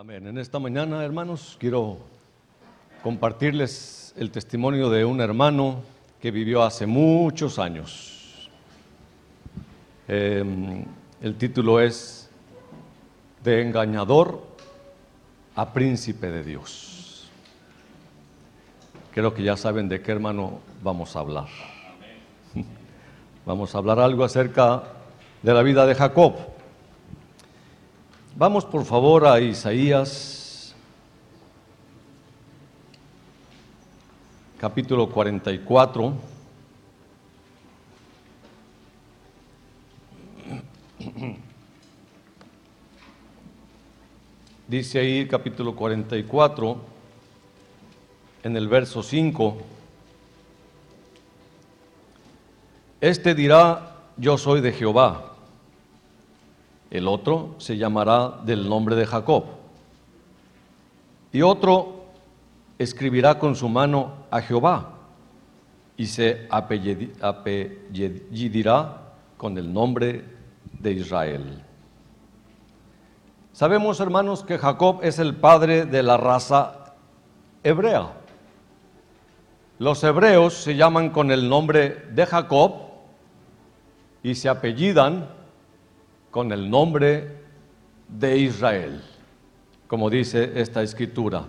Amén. En esta mañana, hermanos, quiero compartirles el testimonio de un hermano que vivió hace muchos años. Eh, el título es De engañador a príncipe de Dios. Creo que ya saben de qué hermano vamos a hablar. Vamos a hablar algo acerca de la vida de Jacob. Vamos por favor a Isaías capítulo 44. Dice ahí capítulo 44 en el verso 5. Este dirá, yo soy de Jehová. El otro se llamará del nombre de Jacob. Y otro escribirá con su mano a Jehová y se apellidirá con el nombre de Israel. Sabemos, hermanos, que Jacob es el padre de la raza hebrea. Los hebreos se llaman con el nombre de Jacob y se apellidan con el nombre de Israel, como dice esta escritura.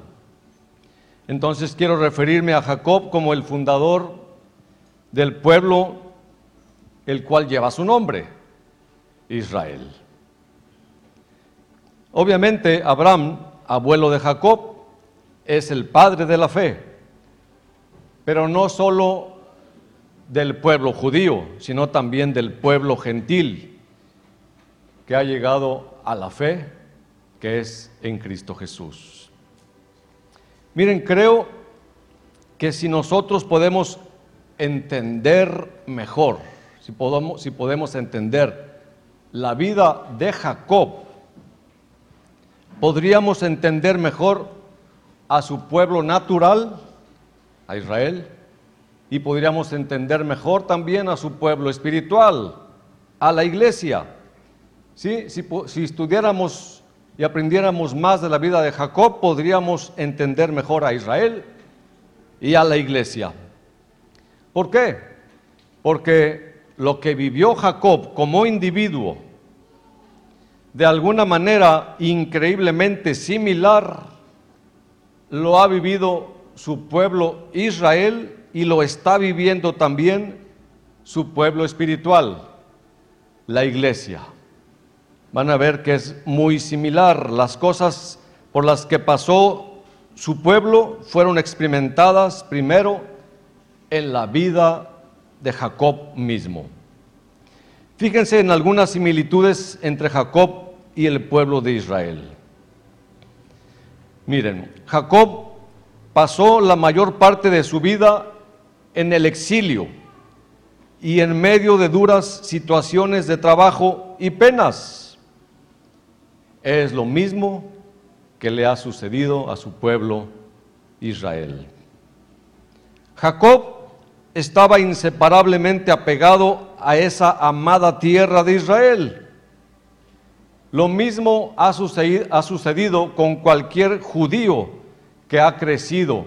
Entonces quiero referirme a Jacob como el fundador del pueblo el cual lleva su nombre, Israel. Obviamente Abraham, abuelo de Jacob, es el padre de la fe, pero no solo del pueblo judío, sino también del pueblo gentil que ha llegado a la fe que es en Cristo Jesús. Miren, creo que si nosotros podemos entender mejor, si podemos, si podemos entender la vida de Jacob, podríamos entender mejor a su pueblo natural, a Israel, y podríamos entender mejor también a su pueblo espiritual, a la iglesia. Si, si estudiáramos y aprendiéramos más de la vida de Jacob, podríamos entender mejor a Israel y a la iglesia. ¿Por qué? Porque lo que vivió Jacob como individuo, de alguna manera increíblemente similar, lo ha vivido su pueblo Israel y lo está viviendo también su pueblo espiritual, la iglesia. Van a ver que es muy similar. Las cosas por las que pasó su pueblo fueron experimentadas primero en la vida de Jacob mismo. Fíjense en algunas similitudes entre Jacob y el pueblo de Israel. Miren, Jacob pasó la mayor parte de su vida en el exilio y en medio de duras situaciones de trabajo y penas. Es lo mismo que le ha sucedido a su pueblo Israel. Jacob estaba inseparablemente apegado a esa amada tierra de Israel. Lo mismo ha sucedido, con cualquier judío que ha crecido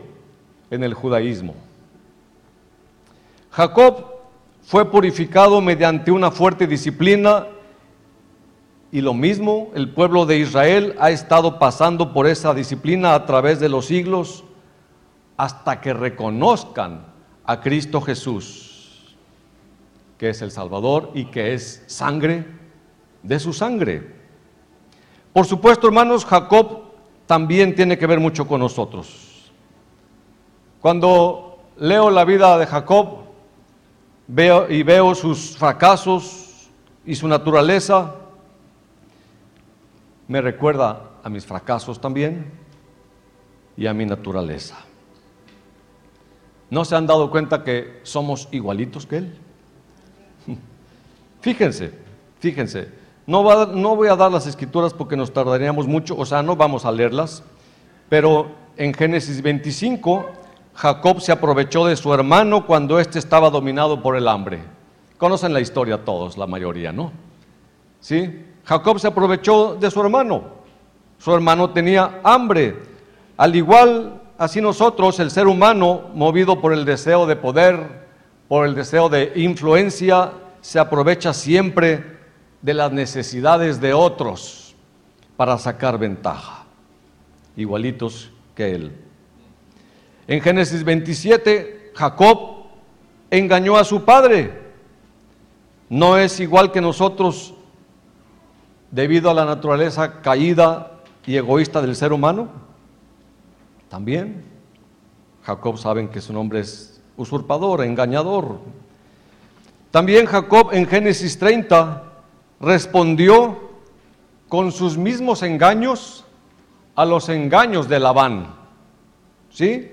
en el judaísmo. Jacob fue purificado mediante una fuerte disciplina y lo mismo el pueblo de Israel ha estado pasando por esa disciplina a través de los siglos hasta que reconozcan a Cristo Jesús, que es el Salvador y que es sangre de su sangre. Por supuesto, hermanos, Jacob también tiene que ver mucho con nosotros. Cuando leo la vida de Jacob veo, y veo sus fracasos y su naturaleza, me recuerda a mis fracasos también y a mi naturaleza. ¿No se han dado cuenta que somos igualitos que Él? Fíjense, fíjense, no, no, voy a dar las escrituras porque nos tardaríamos mucho, o sea, no vamos a leerlas, pero en Génesis 25, Jacob se aprovechó de su hermano cuando éste estaba dominado por el hambre. Conocen la historia todos, la mayoría, ¿no? ¿Sí? Jacob se aprovechó de su hermano su hermano tenía hambre. Al igual, así nosotros, el ser humano, movido por el deseo de poder, por el deseo de influencia, se aprovecha siempre de las necesidades de otros para sacar ventaja, igualitos que él. En Génesis 27, Jacob engañó a su padre. No es igual que nosotros debido a la naturaleza caída y egoísta del ser humano. También Jacob saben que su nombre es usurpador, engañador. También Jacob en Génesis 30 respondió con sus mismos engaños a los engaños de Labán. ¿Sí?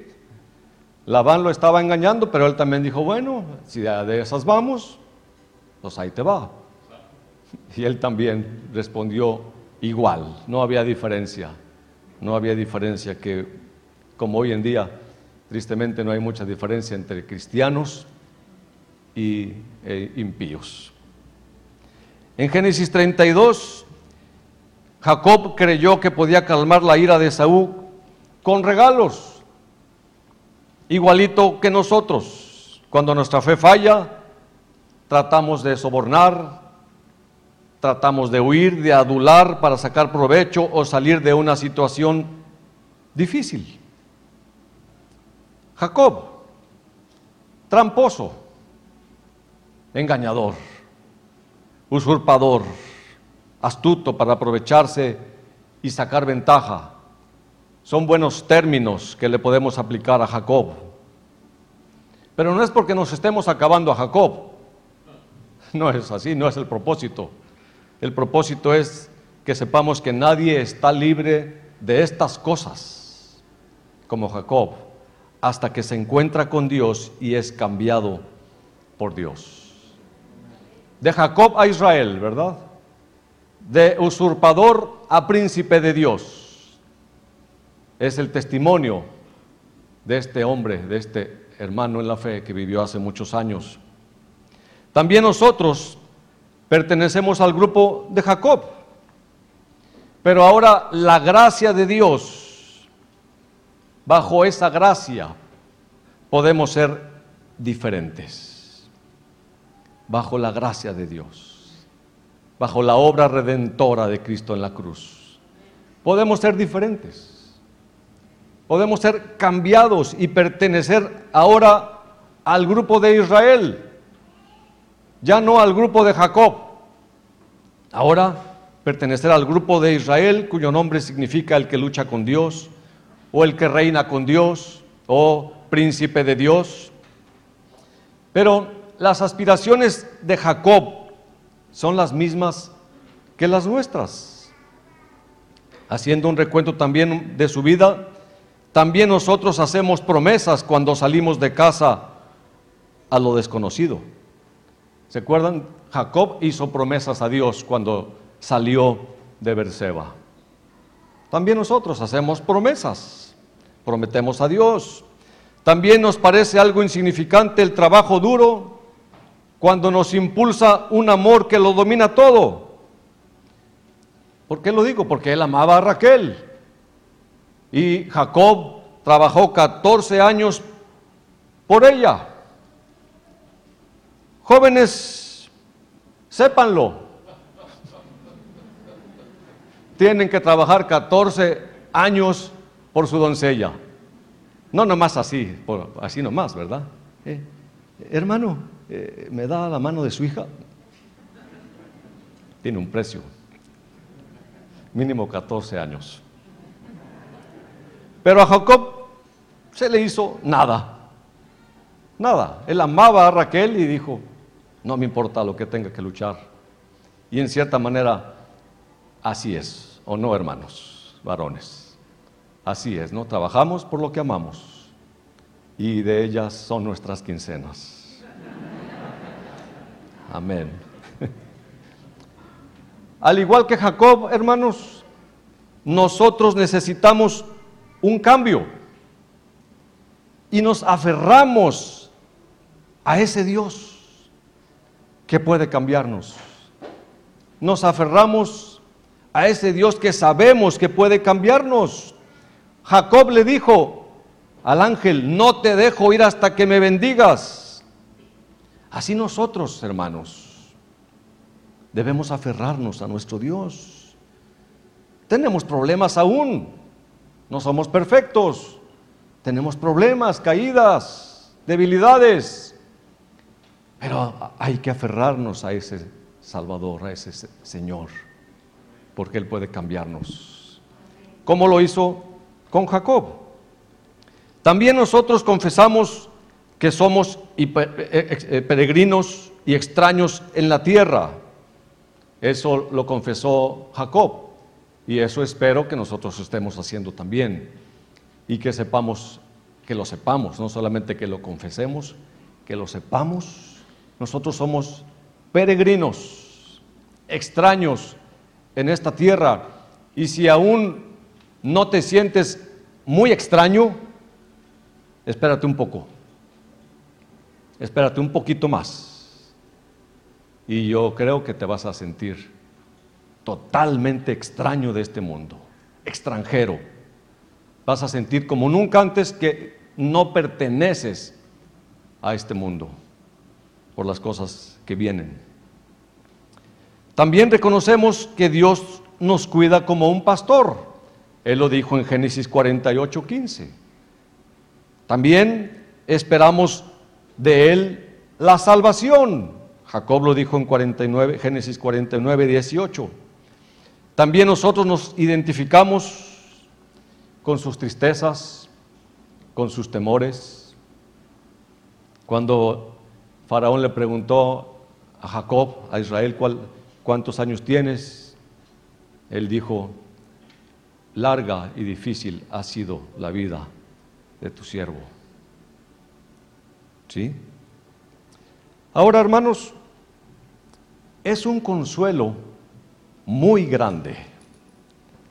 Labán lo estaba engañando, pero él también dijo, bueno, si de esas vamos, pues ahí te va. Y él también respondió igual, no había diferencia, no había diferencia que, como hoy en día, tristemente no hay mucha diferencia entre cristianos y e impíos. En Génesis 32, Jacob creyó que podía calmar la ira de Saúl con regalos, igualito que nosotros. Cuando nuestra fe falla, tratamos de sobornar, tratamos de huir, de adular para sacar provecho o salir de una situación difícil. Jacob, tramposo, engañador, usurpador, astuto para aprovecharse y sacar ventaja. Son buenos términos que le podemos aplicar a Jacob. Pero no es porque nos estemos acabando a Jacob. No es así, no es el propósito. El propósito es que sepamos que nadie está libre de estas cosas, como Jacob, hasta que se encuentra con Dios y es cambiado por Dios. De Jacob a Israel, ¿verdad? De usurpador a príncipe de Dios. Es el testimonio de este hombre, de este hermano en la fe que vivió hace muchos años. También nosotros pertenecemos al grupo de Jacob. Pero ahora la gracia de Dios, bajo esa gracia podemos ser diferentes. Bajo la gracia de Dios, bajo la obra redentora de Cristo en la cruz. Podemos ser diferentes. Podemos ser cambiados y pertenecer ahora al grupo de Israel ya no al grupo de Jacob, ahora pertenecer al grupo de Israel, cuyo nombre significa el que lucha con Dios, o el que reina con Dios, o príncipe de Dios. Pero las aspiraciones de Jacob son las mismas que las nuestras. Haciendo un recuento también de su vida, también nosotros hacemos promesas cuando salimos de casa a lo desconocido. ¿Se acuerdan? Jacob hizo promesas a Dios cuando salió de Berseba. También nosotros hacemos promesas, prometemos a Dios. También nos parece algo insignificante el trabajo duro cuando nos impulsa un amor que lo domina todo. ¿Por qué lo digo? Porque él amaba a Raquel. Y Jacob trabajó 14 años por ella. Jóvenes, sépanlo. Tienen que trabajar 14 años por su doncella. No nomás así, así nomás, ¿verdad? Eh, hermano, eh, ¿me da la mano de su hija? Tiene un precio. Mínimo 14 años. Pero a Jacob se le hizo nada. Nada. Él amaba a Raquel y dijo, no me importa lo que tenga que luchar. Y en cierta manera, así es, o no, hermanos, varones. Así es, ¿no? Trabajamos por lo que amamos. Y de ellas son nuestras quincenas. Amén. Al igual que Jacob, hermanos, nosotros necesitamos un cambio. Y nos aferramos a ese Dios que puede cambiarnos. Nos aferramos a ese Dios que sabemos que puede cambiarnos. Jacob le dijo al ángel, no te dejo ir hasta que me bendigas. Así nosotros, hermanos, debemos aferrarnos a nuestro Dios. Tenemos problemas aún, no somos perfectos, tenemos problemas, caídas, debilidades, pero hay que aferrarnos a ese Salvador, a ese Señor porque Él puede cambiarnos. ¿Cómo lo hizo con Jacob? También nosotros confesamos que somos eh, eh, eh, peregrinos y extraños en la tierra. Eso lo confesó Jacob y eso espero que nosotros estemos haciendo también y que sepamos, que lo sepamos, no solamente que lo confesemos, que lo sepamos. Nosotros somos peregrinos, extraños en esta tierra. Y si aún no te sientes muy extraño, espérate un poco. Espérate un poquito más. Y yo creo que te vas a sentir totalmente extraño de este mundo, extranjero. Vas a sentir como nunca antes que no perteneces a este mundo por las cosas que vienen. También reconocemos que Dios nos cuida como un pastor. Él lo dijo en Génesis 48, 15. También esperamos de Él la salvación. Jacob lo dijo en 49, Génesis 49, 18. También nosotros nos identificamos con sus tristezas, con sus temores. Cuando Faraón le preguntó a Jacob, a Israel, ¿cuántos años tienes? Él dijo, larga y difícil ha sido la vida de tu siervo. ¿Sí? Ahora, hermanos, es un consuelo muy grande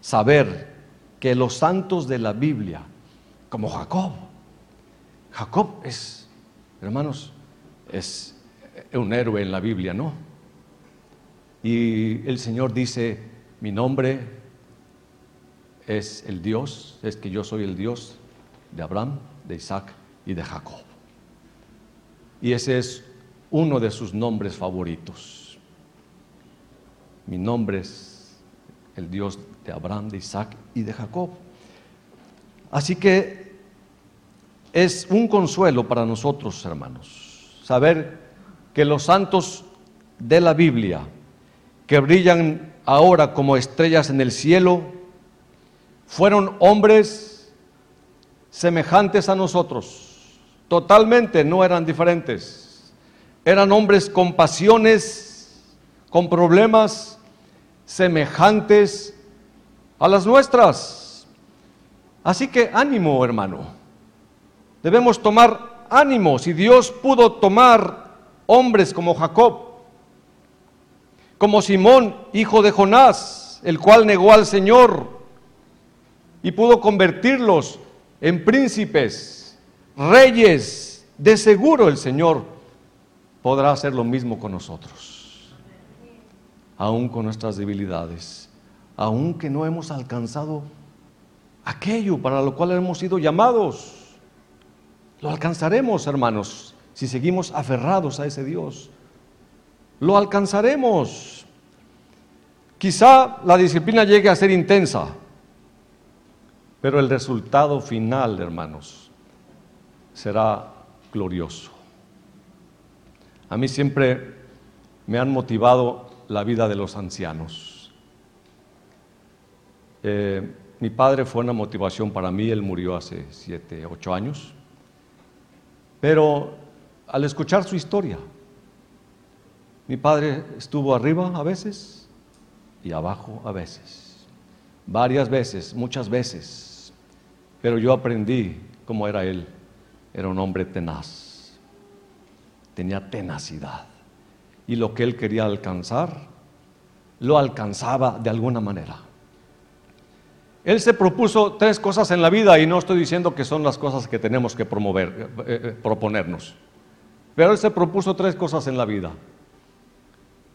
saber que los santos de la Biblia, como Jacob, Jacob es, hermanos, es un héroe en la Biblia, ¿no? Y el Señor dice, mi nombre es el Dios, es que yo soy el Dios de Abraham, de Isaac y de Jacob. Y ese es uno de sus nombres favoritos. Mi nombre es el Dios de Abraham, de Isaac y de Jacob. Así que es un consuelo para nosotros, hermanos, saber que los santos de la Biblia, que brillan ahora como estrellas en el cielo, fueron hombres semejantes a nosotros, totalmente no eran diferentes, eran hombres con pasiones, con problemas semejantes a las nuestras. Así que ánimo, hermano. Debemos tomar ánimo. Si Dios pudo tomar hombres como Jacob, como Simón, hijo de Jonás, el cual negó al Señor y pudo convertirlos en príncipes, reyes. De seguro el Señor podrá hacer lo mismo con nosotros, aún con nuestras debilidades, aún que no hemos alcanzado aquello para lo cual hemos sido llamados. Lo alcanzaremos, hermanos, si seguimos aferrados a ese Dios lo alcanzaremos. Quizá la disciplina llegue a ser intensa, pero el resultado final, hermanos, será glorioso. A mí siempre me han motivado la vida de los ancianos. Eh, mi padre fue una motivación para mí, él murió hace siete, ocho años, pero al escuchar su historia, mi padre estuvo arriba a veces y abajo a veces. Varias veces, muchas veces. Pero yo aprendí cómo era él. Era un hombre tenaz. Tenía tenacidad. Y lo que él quería alcanzar, lo alcanzaba de alguna manera. Él se propuso tres cosas en la vida y no estoy diciendo que son las cosas que tenemos que promover, eh, eh, proponernos. Pero él se propuso tres cosas en la vida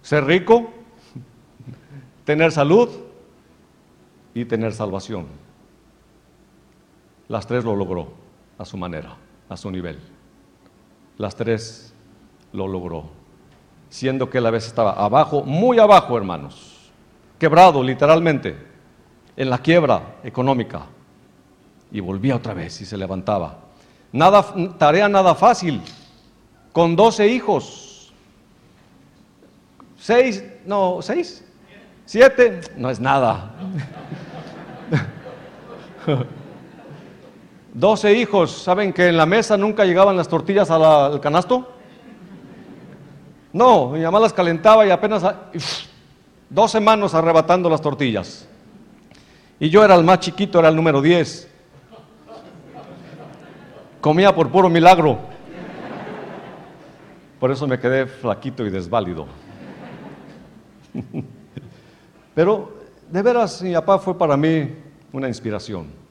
ser rico, tener salud y tener salvación. Las tres lo logró a su manera, a su nivel. Las tres lo logró, siendo que él a veces estaba abajo, muy abajo, hermanos, quebrado literalmente, en la quiebra económica, y volvía otra vez y se levantaba. Nada, tarea nada fácil, con doce hijos, seis, no, seis, siete, no es nada. Doce hijos, ¿saben que en la mesa nunca llegaban las tortillas al canasto? No, mi mamá las calentaba y apenas doce manos arrebatando las tortillas. Y yo era el más chiquito, era el número diez. Comía por puro milagro. Por eso me quedé flaquito y desválido. Pero de veras mi papá fue para mí una inspiración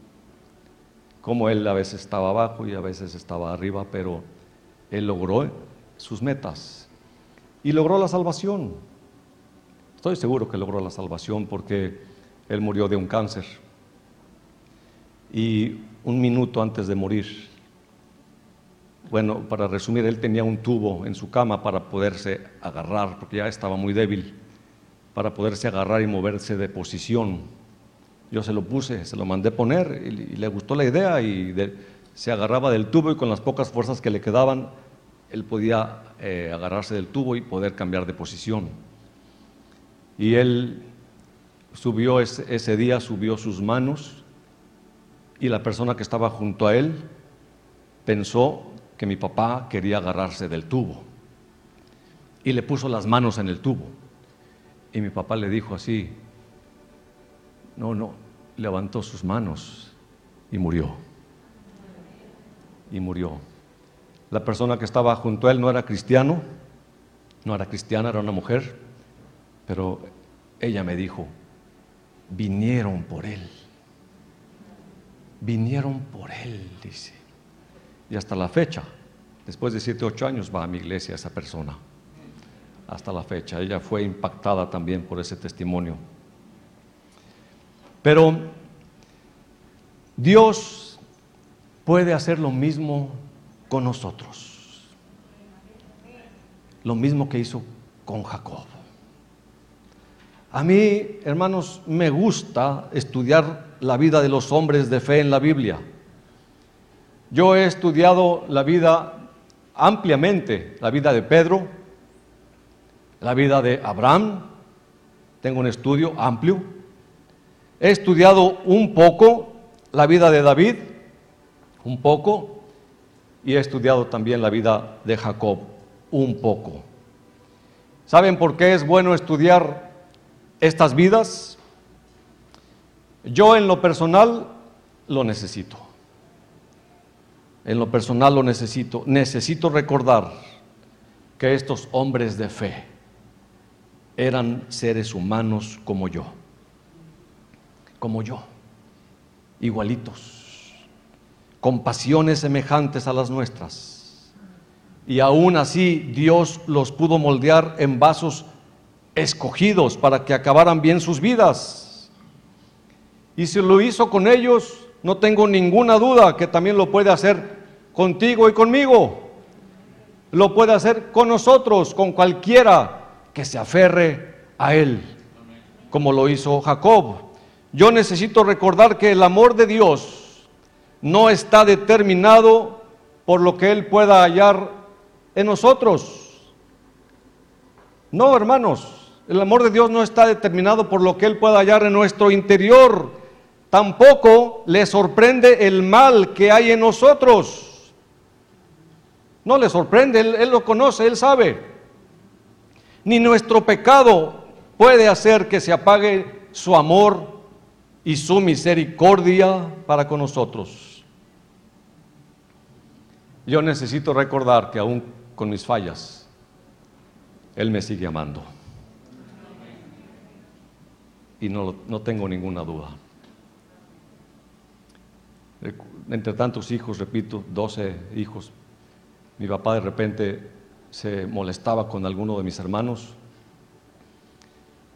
como él a veces estaba abajo y a veces estaba arriba, pero él logró sus metas y logró la salvación. Estoy seguro que logró la salvación porque él murió de un cáncer. Y un minuto antes de morir, bueno, para resumir, él tenía un tubo en su cama para poderse agarrar, porque ya estaba muy débil, para poderse agarrar y moverse de posición yo se lo puse, se lo mandé poner y, le gustó la idea y se agarraba del tubo y con las pocas fuerzas que le quedaban, él podía eh, agarrarse del tubo y poder cambiar de posición. Y él subió ese, día, subió sus manos y la persona que estaba junto a él pensó que mi papá quería agarrarse del tubo y le puso las manos en el tubo. Y mi papá le dijo así, no, no, levantó sus manos y murió. Y murió. La persona que estaba junto a él no era cristiano, no era cristiana, era una mujer, pero ella me dijo, vinieron por él. Vinieron por él, dice. Y hasta la fecha, después de siete, ocho años, va a mi iglesia esa persona. Hasta la fecha. Ella fue impactada también por ese testimonio. Pero Dios puede hacer lo mismo con nosotros. Lo mismo que hizo con Jacob. A mí, hermanos, me gusta estudiar la vida de los hombres de fe en la Biblia. Yo he estudiado la vida ampliamente, la vida de Pedro, la vida de Abraham, tengo un estudio amplio, He estudiado un poco la vida de David, un poco, y he estudiado también la vida de Jacob, un poco. ¿Saben por qué es bueno estudiar estas vidas? Yo en lo personal lo necesito. En lo personal lo necesito. Necesito recordar que estos hombres de fe eran seres humanos como yo como yo, igualitos, con pasiones semejantes a las nuestras. Y aún así Dios los pudo moldear en vasos escogidos para que acabaran bien sus vidas. Y si lo hizo con ellos, no tengo ninguna duda que también lo puede hacer contigo y conmigo. Lo puede hacer con nosotros, con cualquiera que se aferre a Él, como lo hizo Jacob. Yo necesito recordar que el amor de Dios no está determinado por lo que Él pueda hallar en nosotros. No, hermanos, el amor de Dios no está determinado por lo que Él pueda hallar en nuestro interior. Tampoco le sorprende el mal que hay en nosotros. No le sorprende, Él, lo conoce, Él sabe. Ni nuestro pecado puede hacer que se apague su amor y su misericordia para con nosotros. Yo necesito recordar que aún con mis fallas, Él me sigue amando. Y no, no tengo ninguna duda. Entre tantos hijos, repito, 12 hijos, mi papá de repente se molestaba con alguno de mis hermanos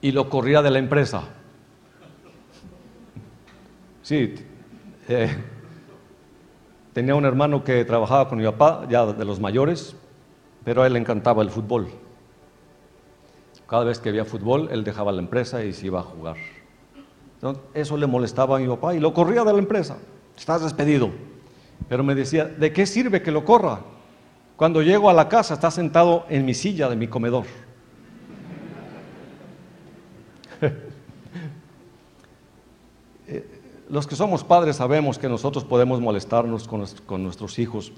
y lo corría de la empresa Sí, eh, tenía un hermano que trabajaba con mi papá, ya de los mayores, pero a él le encantaba el fútbol. Cada vez que había fútbol, él dejaba la empresa y se iba a jugar. Entonces, eso le molestaba a mi papá y lo corría de la empresa. Estás despedido. Pero me decía, ¿de qué sirve que lo corra? Cuando llego a la casa está sentado en mi silla de mi comedor. Eh, los que somos padres sabemos que nosotros podemos molestarnos con, con nuestros hijos,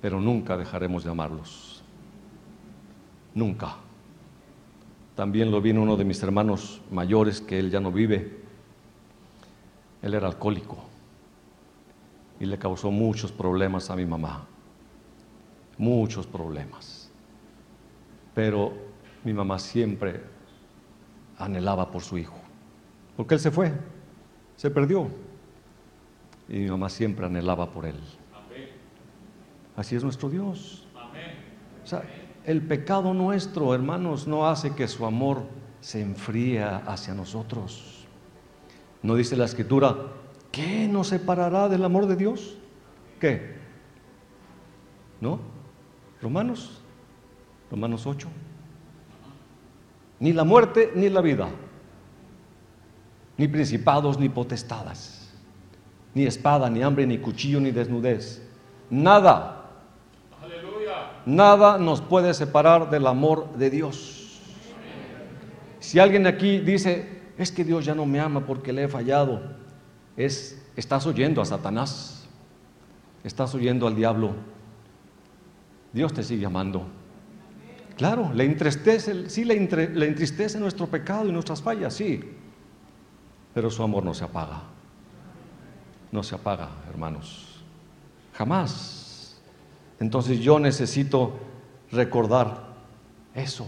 pero nunca dejaremos de amarlos. Nunca. También lo vi en uno de mis hermanos mayores, que él ya no vive. Él era alcohólico y le causó muchos problemas a mi mamá. Muchos problemas. Pero mi mamá siempre anhelaba por su hijo. Porque él se fue, se perdió. Y mi mamá siempre anhelaba por él. Así es nuestro Dios. O sea, el pecado nuestro, hermanos, no hace que su amor se enfríe hacia nosotros. No dice la escritura, ¿qué nos separará del amor de Dios? ¿Qué? ¿No? Romanos, Romanos 8. Ni la muerte ni la vida, ni principados ni potestadas, ni espada, ni hambre, ni cuchillo, ni desnudez. Nada Nada nos puede separar del amor de Dios. Si alguien aquí dice, es que Dios ya no me ama porque le he fallado, es, estás oyendo a Satanás, estás oyendo al diablo. Dios te sigue amando. Claro, le entristece, sí le, le entristece nuestro pecado y nuestras fallas, sí, pero su amor no se apaga. No se apaga, hermanos. Jamás. Entonces yo necesito recordar eso.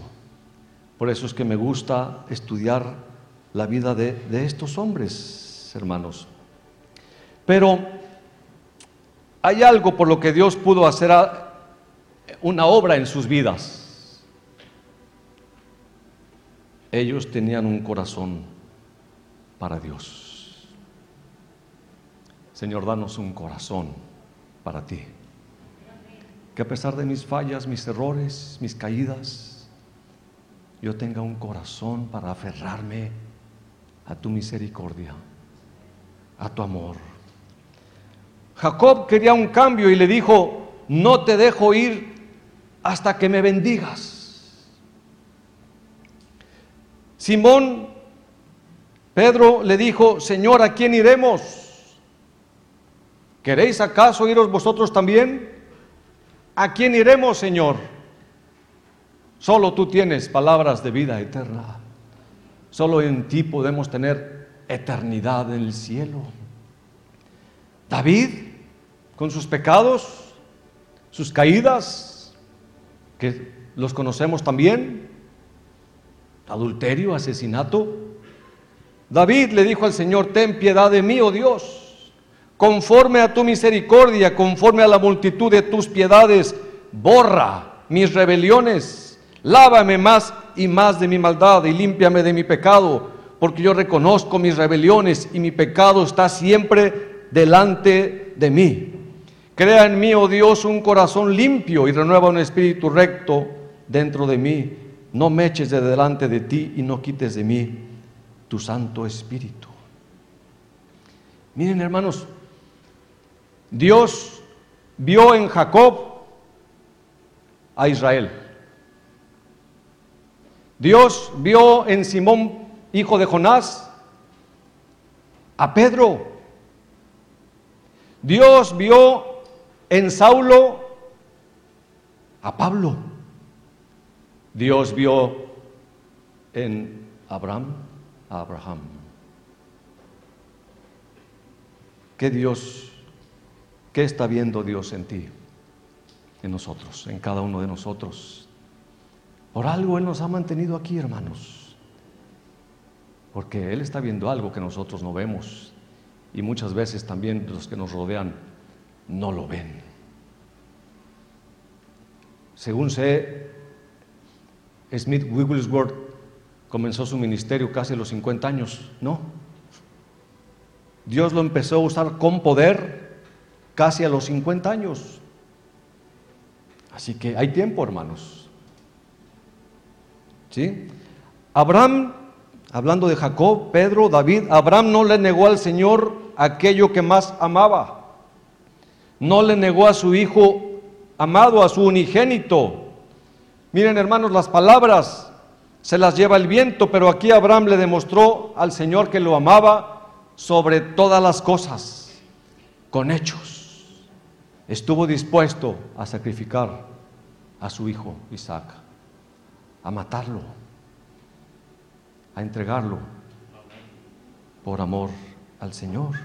Por eso es que me gusta estudiar la vida de, estos hombres, hermanos. Pero hay algo por lo que Dios pudo hacer una obra en sus vidas. Ellos tenían un corazón para Dios. Señor, danos un corazón para ti que a pesar de mis fallas, mis errores, mis caídas, yo tenga un corazón para aferrarme a tu misericordia, a tu amor. Jacob quería un cambio y le dijo, no te dejo ir hasta que me bendigas. Simón, Pedro le dijo, Señor, ¿a quién iremos? ¿Queréis acaso iros vosotros también? ¿A quién iremos, Señor? Solo tú tienes palabras de vida eterna. Solo en ti podemos tener eternidad en el cielo. David, con sus pecados, sus caídas, que los conocemos también, adulterio, asesinato. David le dijo al Señor, ten piedad de mí, oh Dios conforme a tu misericordia, conforme a la multitud de tus piedades, borra mis rebeliones, lávame más y más de mi maldad y límpiame de mi pecado, porque yo reconozco mis rebeliones y mi pecado está siempre delante de mí. Crea en mí, oh Dios, un corazón limpio y renueva un espíritu recto dentro de mí. No me eches de delante de ti y no quites de mí tu Santo Espíritu. Miren, hermanos, Dios vio en Jacob a Israel. Dios vio en Simón, hijo de Jonás, a Pedro. Dios vio en Saulo a Pablo. Dios vio en Abraham a Abraham. Que Dios ¿Qué está viendo Dios en ti? En nosotros, en cada uno de nosotros. Por algo Él nos ha mantenido aquí, hermanos. Porque Él está viendo algo que nosotros no vemos. Y muchas veces también los que nos rodean no lo ven. Según sé, Smith Wigglesworth comenzó su ministerio casi a los 50 años, ¿no? Dios lo empezó a usar con poder casi a los 50 años. Así que hay tiempo, hermanos. ¿Sí? Abraham, hablando de Jacob, Pedro, David, Abraham no le negó al Señor aquello que más amaba. No le negó a su hijo amado, a su unigénito. Miren, hermanos, las palabras se las lleva el viento, pero aquí Abraham le demostró al Señor que lo amaba sobre todas las cosas, con hechos. Estuvo dispuesto a sacrificar a su hijo Isaac, a matarlo, a entregarlo por amor al Señor.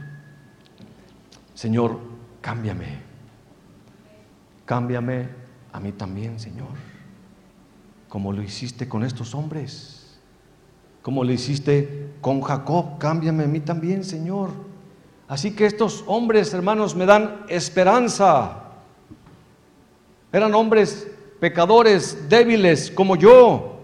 Señor, cámbiame, cámbiame a mí también, Señor, como lo hiciste con estos hombres como le hiciste con Jacob, cámbiame a mí también, Señor. Así que estos hombres, hermanos, me dan esperanza. Eran hombres pecadores, débiles como yo.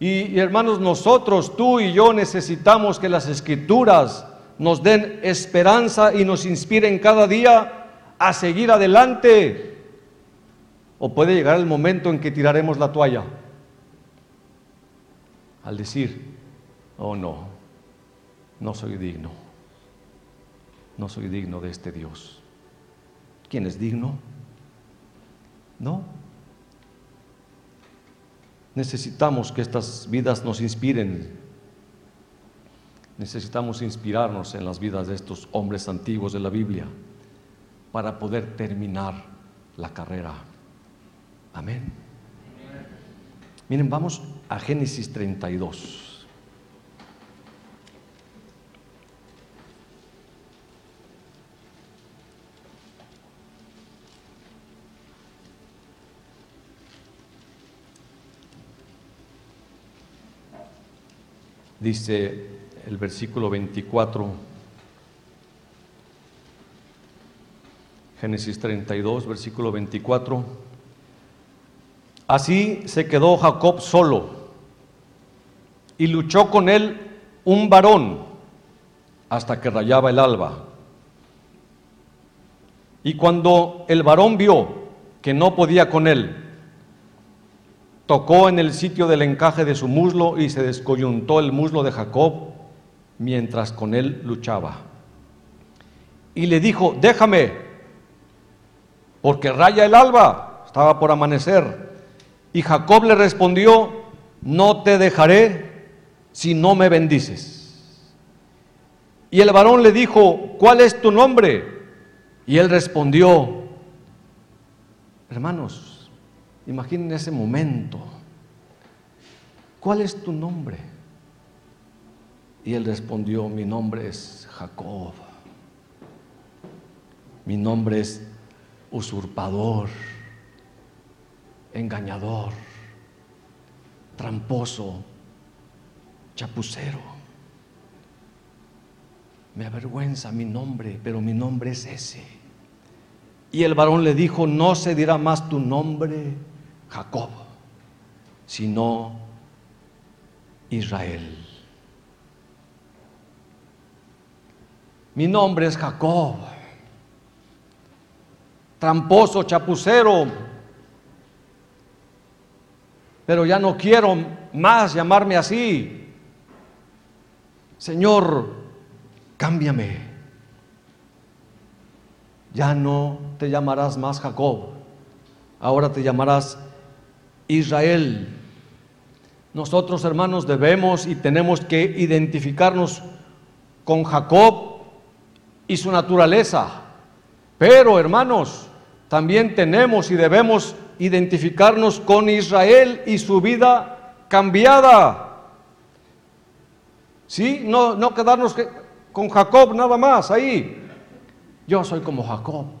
Y, hermanos, nosotros, tú y yo, necesitamos que las escrituras nos den esperanza y nos inspiren cada día a seguir adelante. O puede llegar el momento en que tiraremos la toalla al decir, oh no, no soy digno, no soy digno de este Dios. ¿Quién es digno? No. Necesitamos que estas vidas nos inspiren. Necesitamos inspirarnos en las vidas de estos hombres antiguos de la Biblia para poder terminar la carrera. Amén. Miren, vamos a Génesis 32. Dice el versículo 24, Génesis 32, versículo 24. Así se quedó Jacob solo y luchó con él un varón hasta que rayaba el alba. Y cuando el varón vio que no podía con él, tocó en el sitio del encaje de su muslo y se descoyuntó el muslo de Jacob mientras con él luchaba. Y le dijo, déjame, porque raya el alba, estaba por amanecer. Y Jacob le respondió, no te dejaré si no me bendices. Y el varón le dijo, ¿cuál es tu nombre? Y él respondió, hermanos, Imaginen ese momento. ¿Cuál es tu nombre? Y él respondió, mi nombre es Jacob. Mi nombre es usurpador, engañador, tramposo, chapucero. Me avergüenza mi nombre, pero mi nombre es ese. Y el varón le dijo, no se dirá más tu nombre Jacob, sino Israel. Mi nombre es Jacob, tramposo, chapucero, pero ya no quiero más llamarme así. Señor, cámbiame. Ya no te llamarás más Jacob, ahora te llamarás Israel. Nosotros, hermanos, debemos y tenemos que identificarnos con Jacob y su naturaleza. Pero, hermanos, también tenemos y debemos identificarnos con Israel y su vida cambiada. ¿Sí? No, no quedarnos con Jacob nada más ahí. Yo soy como Jacob.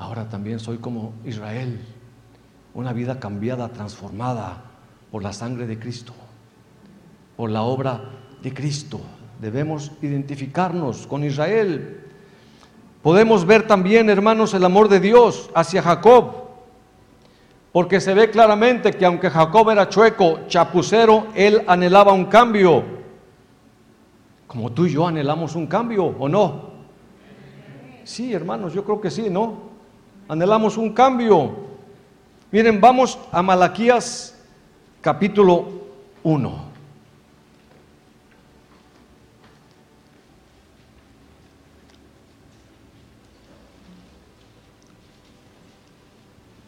Ahora también soy como Israel, una vida cambiada, transformada por la sangre de Cristo, por la obra de Cristo. Debemos identificarnos con Israel. Podemos ver también, hermanos, el amor de Dios hacia Jacob, porque se ve claramente que aunque Jacob era chueco, chapucero, él anhelaba un cambio. Como tú y yo anhelamos un cambio, ¿o no? Sí, hermanos, yo creo que sí, ¿no? Anhelamos un cambio. Miren, vamos a Malaquías capítulo 1.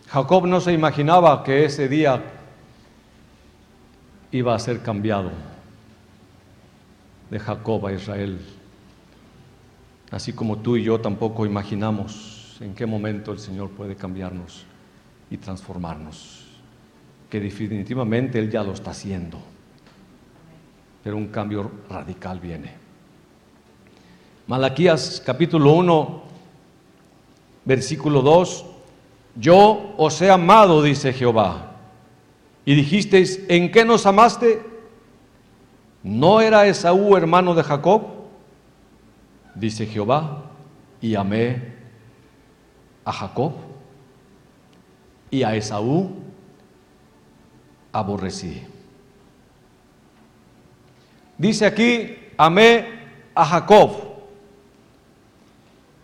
Jacob no se imaginaba que ese día iba a ser cambiado de Jacob a Israel. Así como tú y yo tampoco imaginamos en qué momento el Señor puede cambiarnos y transformarnos. Que definitivamente Él ya lo está haciendo. Pero un cambio radical viene. Malaquías capítulo 1, versículo 2 yo os he amado, dice Jehová. Y dijisteis, ¿en qué nos amaste? ¿No era Esaú hermano de Jacob? Dice Jehová, y amé a Jacob y a Esaú aborrecí. Dice aquí, amé a Jacob.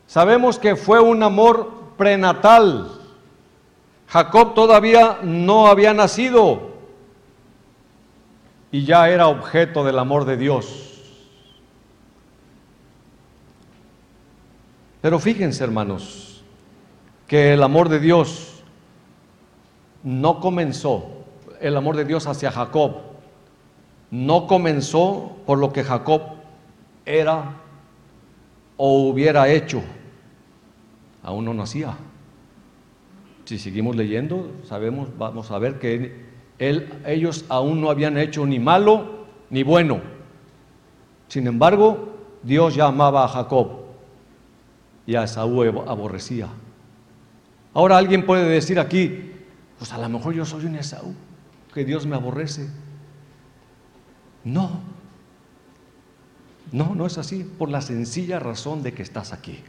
Sabemos que fue un amor prenatal Jacob todavía no había nacido y ya era objeto del amor de Dios. Pero fíjense, hermanos, que el amor de Dios no comenzó, el amor de Dios hacia Jacob, no comenzó por lo que Jacob era o hubiera hecho. Aún no nacía. Si seguimos leyendo, sabemos, vamos a ver que ellos aún no habían hecho ni malo ni bueno. Sin embargo, Dios ya amaba a Jacob y a Esaú aborrecía. Ahora alguien puede decir aquí, pues a lo mejor yo soy un Esaú, que Dios me aborrece. No, no, no es así, por la sencilla razón de que estás aquí.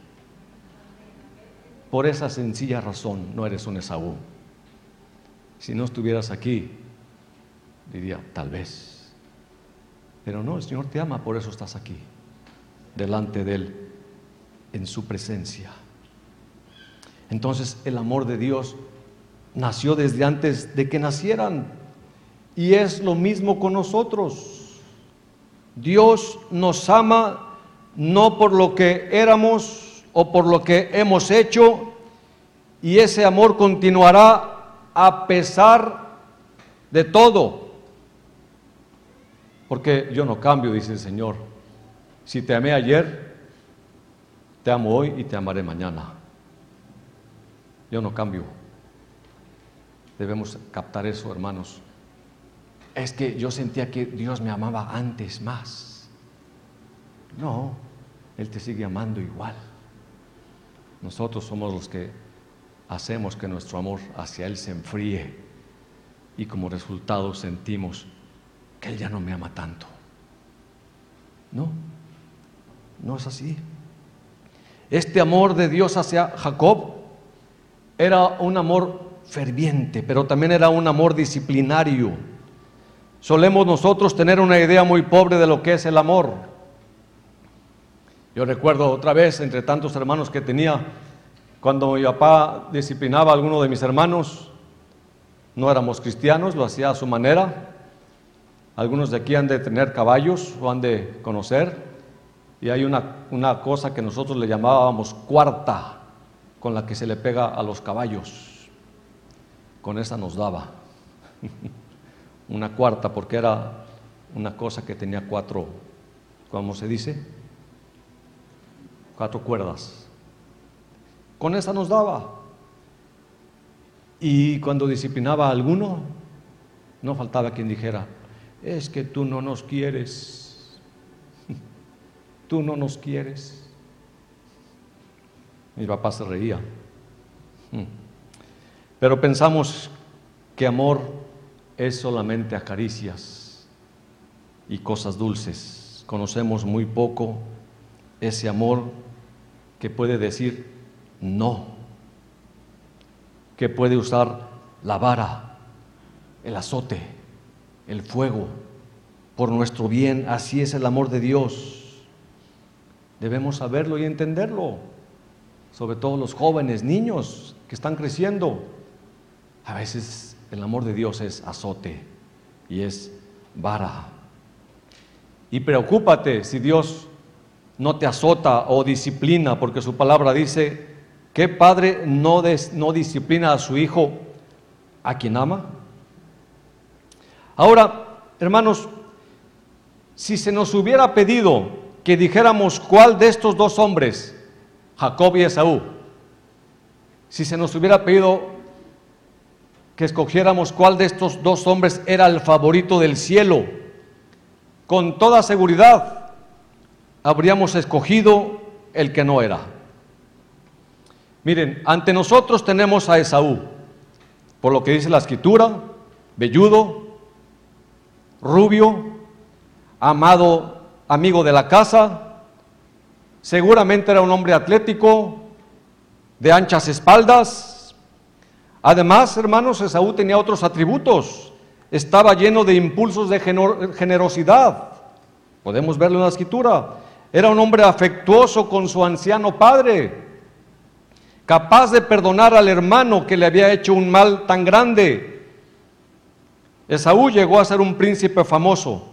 Por esa sencilla razón no eres un Esaú. Si no estuvieras aquí, diría, tal vez. Pero no, el Señor te ama, por eso estás aquí, delante de Él, en su presencia. Entonces el amor de Dios nació desde antes de que nacieran. Y es lo mismo con nosotros. Dios nos ama no por lo que éramos, o por lo que hemos hecho y ese amor continuará a pesar de todo. Porque yo no cambio, dice el Señor. Si te amé ayer, te amo hoy y te amaré mañana. Yo no cambio. Debemos captar eso, hermanos. Es que yo sentía que Dios me amaba antes más. No, Él te sigue amando igual. Nosotros somos los que hacemos que nuestro amor hacia Él se enfríe y como resultado sentimos que Él ya no me ama tanto. No, no es así. Este amor de Dios hacia Jacob era un amor ferviente, pero también era un amor disciplinario. Solemos nosotros tener una idea muy pobre de lo que es el amor. Yo recuerdo otra vez, entre tantos hermanos que tenía, cuando mi papá disciplinaba a alguno de mis hermanos, no éramos cristianos, lo hacía a su manera. Algunos de aquí han de tener caballos o han de conocer. Y hay una, una cosa que nosotros le llamábamos cuarta, con la que se le pega a los caballos. Con esa nos daba. una cuarta, porque era una cosa que tenía cuatro, ¿cómo se dice? cuatro cuerdas. Con esa nos daba. Y cuando disciplinaba a alguno, no faltaba quien dijera, es que tú no nos quieres, tú no nos quieres. Mi papá se reía. Hmm. Pero pensamos que amor es solamente acaricias y cosas dulces. Conocemos muy poco ese amor que puede decir no, que puede usar la vara, el azote, el fuego, por nuestro bien. Así es el amor de Dios. Debemos saberlo y entenderlo, sobre todo los jóvenes, niños que están creciendo. A veces el amor de Dios es azote y es vara. Y preocúpate si Dios no te azota o disciplina, porque su palabra dice, ¿qué padre no, no disciplina a su hijo a quien ama? Ahora, hermanos, si se nos hubiera pedido que dijéramos cuál de estos dos hombres, Jacob y Esaú, si se nos hubiera pedido que escogiéramos cuál de estos dos hombres era el favorito del cielo, con toda seguridad habríamos escogido el que no era. Miren, ante nosotros tenemos a Esaú, por lo que dice la escritura, velludo, rubio, amado, amigo de la casa, seguramente era un hombre atlético, de anchas espaldas. Además, hermanos, Esaú tenía otros atributos, estaba lleno de impulsos de generosidad. Podemos verlo en la escritura. Era un hombre afectuoso con su anciano padre, capaz de perdonar al hermano que le había hecho un mal tan grande. Esaú llegó a ser un príncipe famoso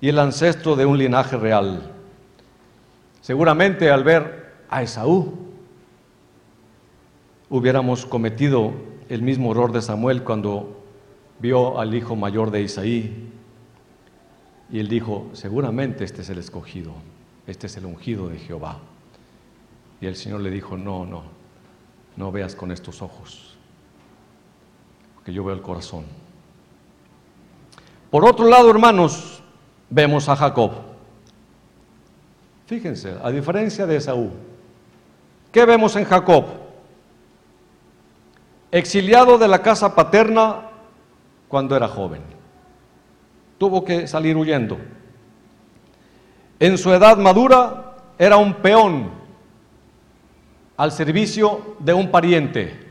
y el ancestro de un linaje real. Seguramente al ver a Esaú hubiéramos cometido el mismo error de Samuel cuando vio al hijo mayor de Isaí y él dijo, seguramente este es el escogido este es el ungido de Jehová. Y el Señor le dijo, no, no, no veas con estos ojos, porque yo veo el corazón. Por otro lado, hermanos, vemos a Jacob. Fíjense, a diferencia de Esaú, ¿qué vemos en Jacob? Exiliado de la casa paterna cuando era joven. Tuvo que salir huyendo en su edad madura era un peón al servicio de un pariente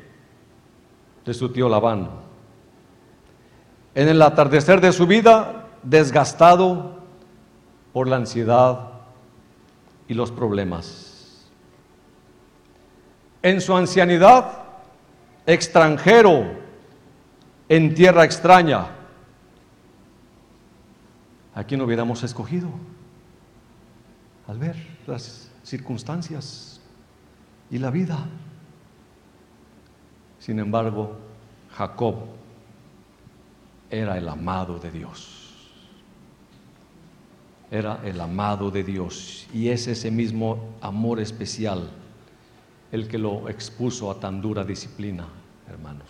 de su tío Labán. En el atardecer de su vida, desgastado por la ansiedad y los problemas. En su ancianidad, extranjero en tierra extraña. ¿A quién hubiéramos escogido? al ver las circunstancias y la vida. Sin embargo, Jacob era el amado de Dios. Era el amado de Dios. Y es ese mismo amor especial el que lo expuso a tan dura disciplina, hermanos,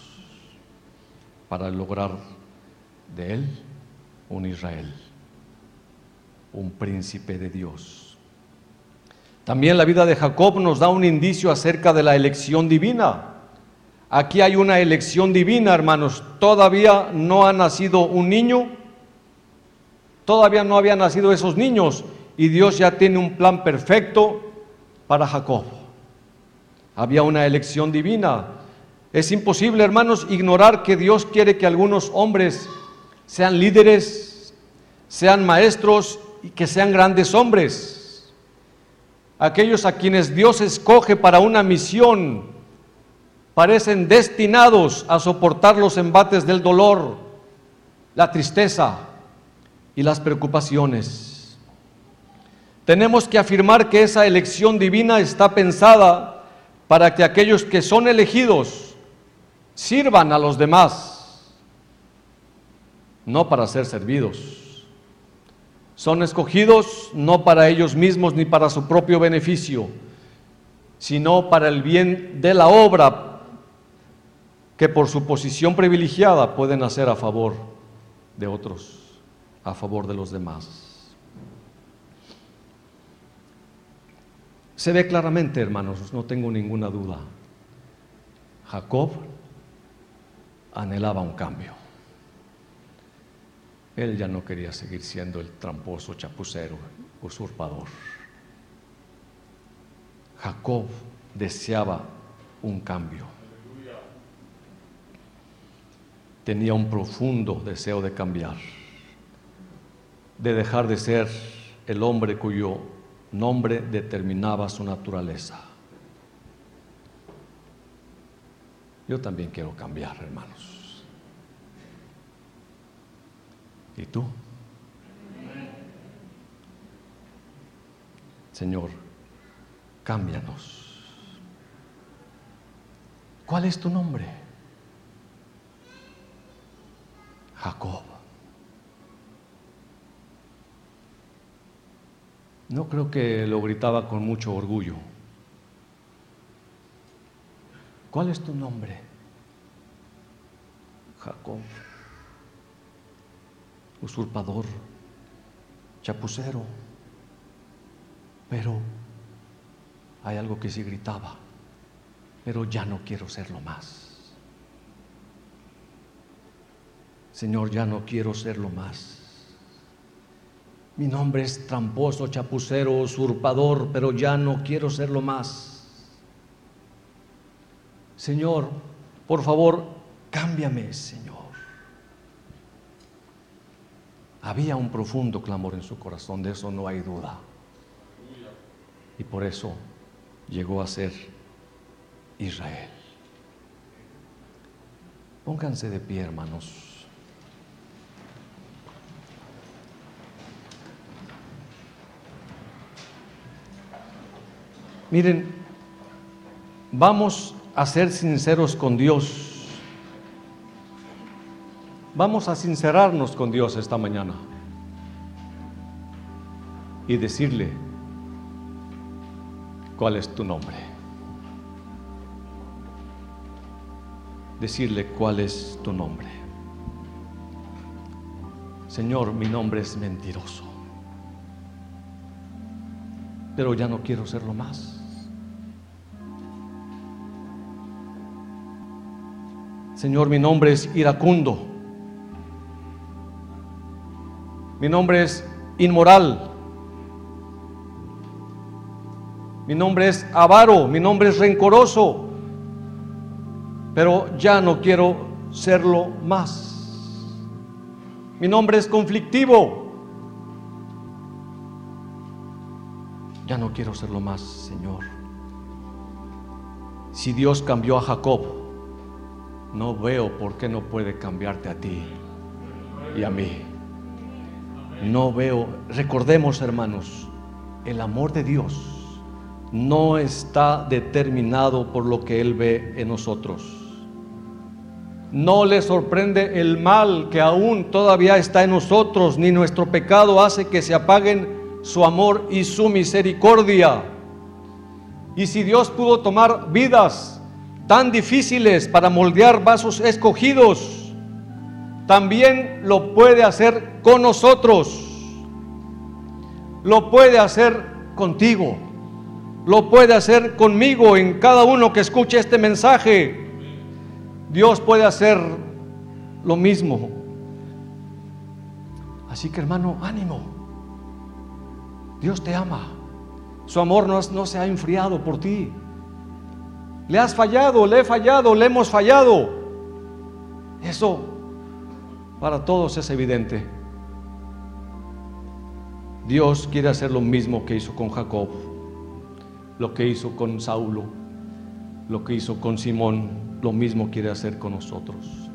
para lograr de él un Israel, un príncipe de Dios también la vida de Jacob nos da un indicio acerca de la elección divina. Aquí hay una elección divina, hermanos. Todavía no ha nacido un niño, todavía no habían nacido esos niños y Dios ya tiene un plan perfecto para Jacob. Había una elección divina. Es imposible, hermanos, ignorar que Dios quiere que algunos hombres sean líderes, sean maestros y que sean grandes hombres aquellos a quienes Dios escoge para una misión, parecen destinados a soportar los embates del dolor, la tristeza y las preocupaciones. Tenemos que afirmar que esa elección divina está pensada para que aquellos que son elegidos sirvan a los demás, no para ser servidos. Son escogidos no para ellos mismos ni para su propio beneficio, sino para el bien de la obra que por su posición privilegiada pueden hacer a favor de otros, a favor de los demás. Se ve claramente, hermanos, no tengo ninguna duda. Jacob anhelaba un cambio. Él ya no quería seguir siendo el tramposo, chapucero, usurpador. Jacob deseaba un cambio. Tenía un profundo deseo de cambiar, de dejar de ser el hombre cuyo nombre determinaba su naturaleza. Yo también quiero cambiar, hermanos. ¿Y tú? Señor, cámbianos. ¿Cuál es tu nombre? Jacob. No creo que lo gritaba con mucho orgullo. ¿Cuál es tu nombre? Jacob. Usurpador, chapucero. Pero hay algo que sí gritaba, pero ya no quiero serlo más. Señor, ya no quiero serlo más. Mi nombre es tramposo, chapucero, usurpador, pero ya no quiero serlo más. Señor, por favor, cámbiame, Señor. Había un profundo clamor en su corazón, de eso no hay duda. Y por eso llegó a ser Israel. Pónganse de pie, hermanos. Miren, vamos a ser sinceros con Dios. Vamos a sincerarnos con Dios esta mañana y decirle cuál es tu nombre. Decirle cuál es tu nombre. Señor, mi nombre es mentiroso, pero ya no quiero serlo más. Señor, mi nombre es iracundo. Mi nombre es inmoral. Mi nombre es avaro, mi nombre es rencoroso. Pero ya no quiero serlo más. Mi nombre es conflictivo. Ya no quiero serlo más, Señor. Si Dios cambió a Jacob, no veo por qué no puede cambiarte a ti y a mí. No veo, recordemos hermanos, el amor de Dios no está determinado por lo que Él ve en nosotros. No le sorprende el mal que aún todavía está en nosotros, ni nuestro pecado hace que se apaguen su amor y su misericordia. Y si Dios pudo tomar vidas tan difíciles para moldear vasos escogidos, también lo puede hacer con nosotros. Lo puede hacer contigo. Lo puede hacer conmigo en cada uno que escuche este mensaje. Dios puede hacer lo mismo. Así que hermano, ánimo. Dios te ama. Su amor no, no se ha enfriado por ti. Le has fallado, le he fallado, le hemos fallado. Eso para todos es evidente. Dios quiere hacer lo mismo que hizo con Jacob, lo que hizo con Saulo, lo que hizo con Simón, lo mismo quiere hacer con nosotros.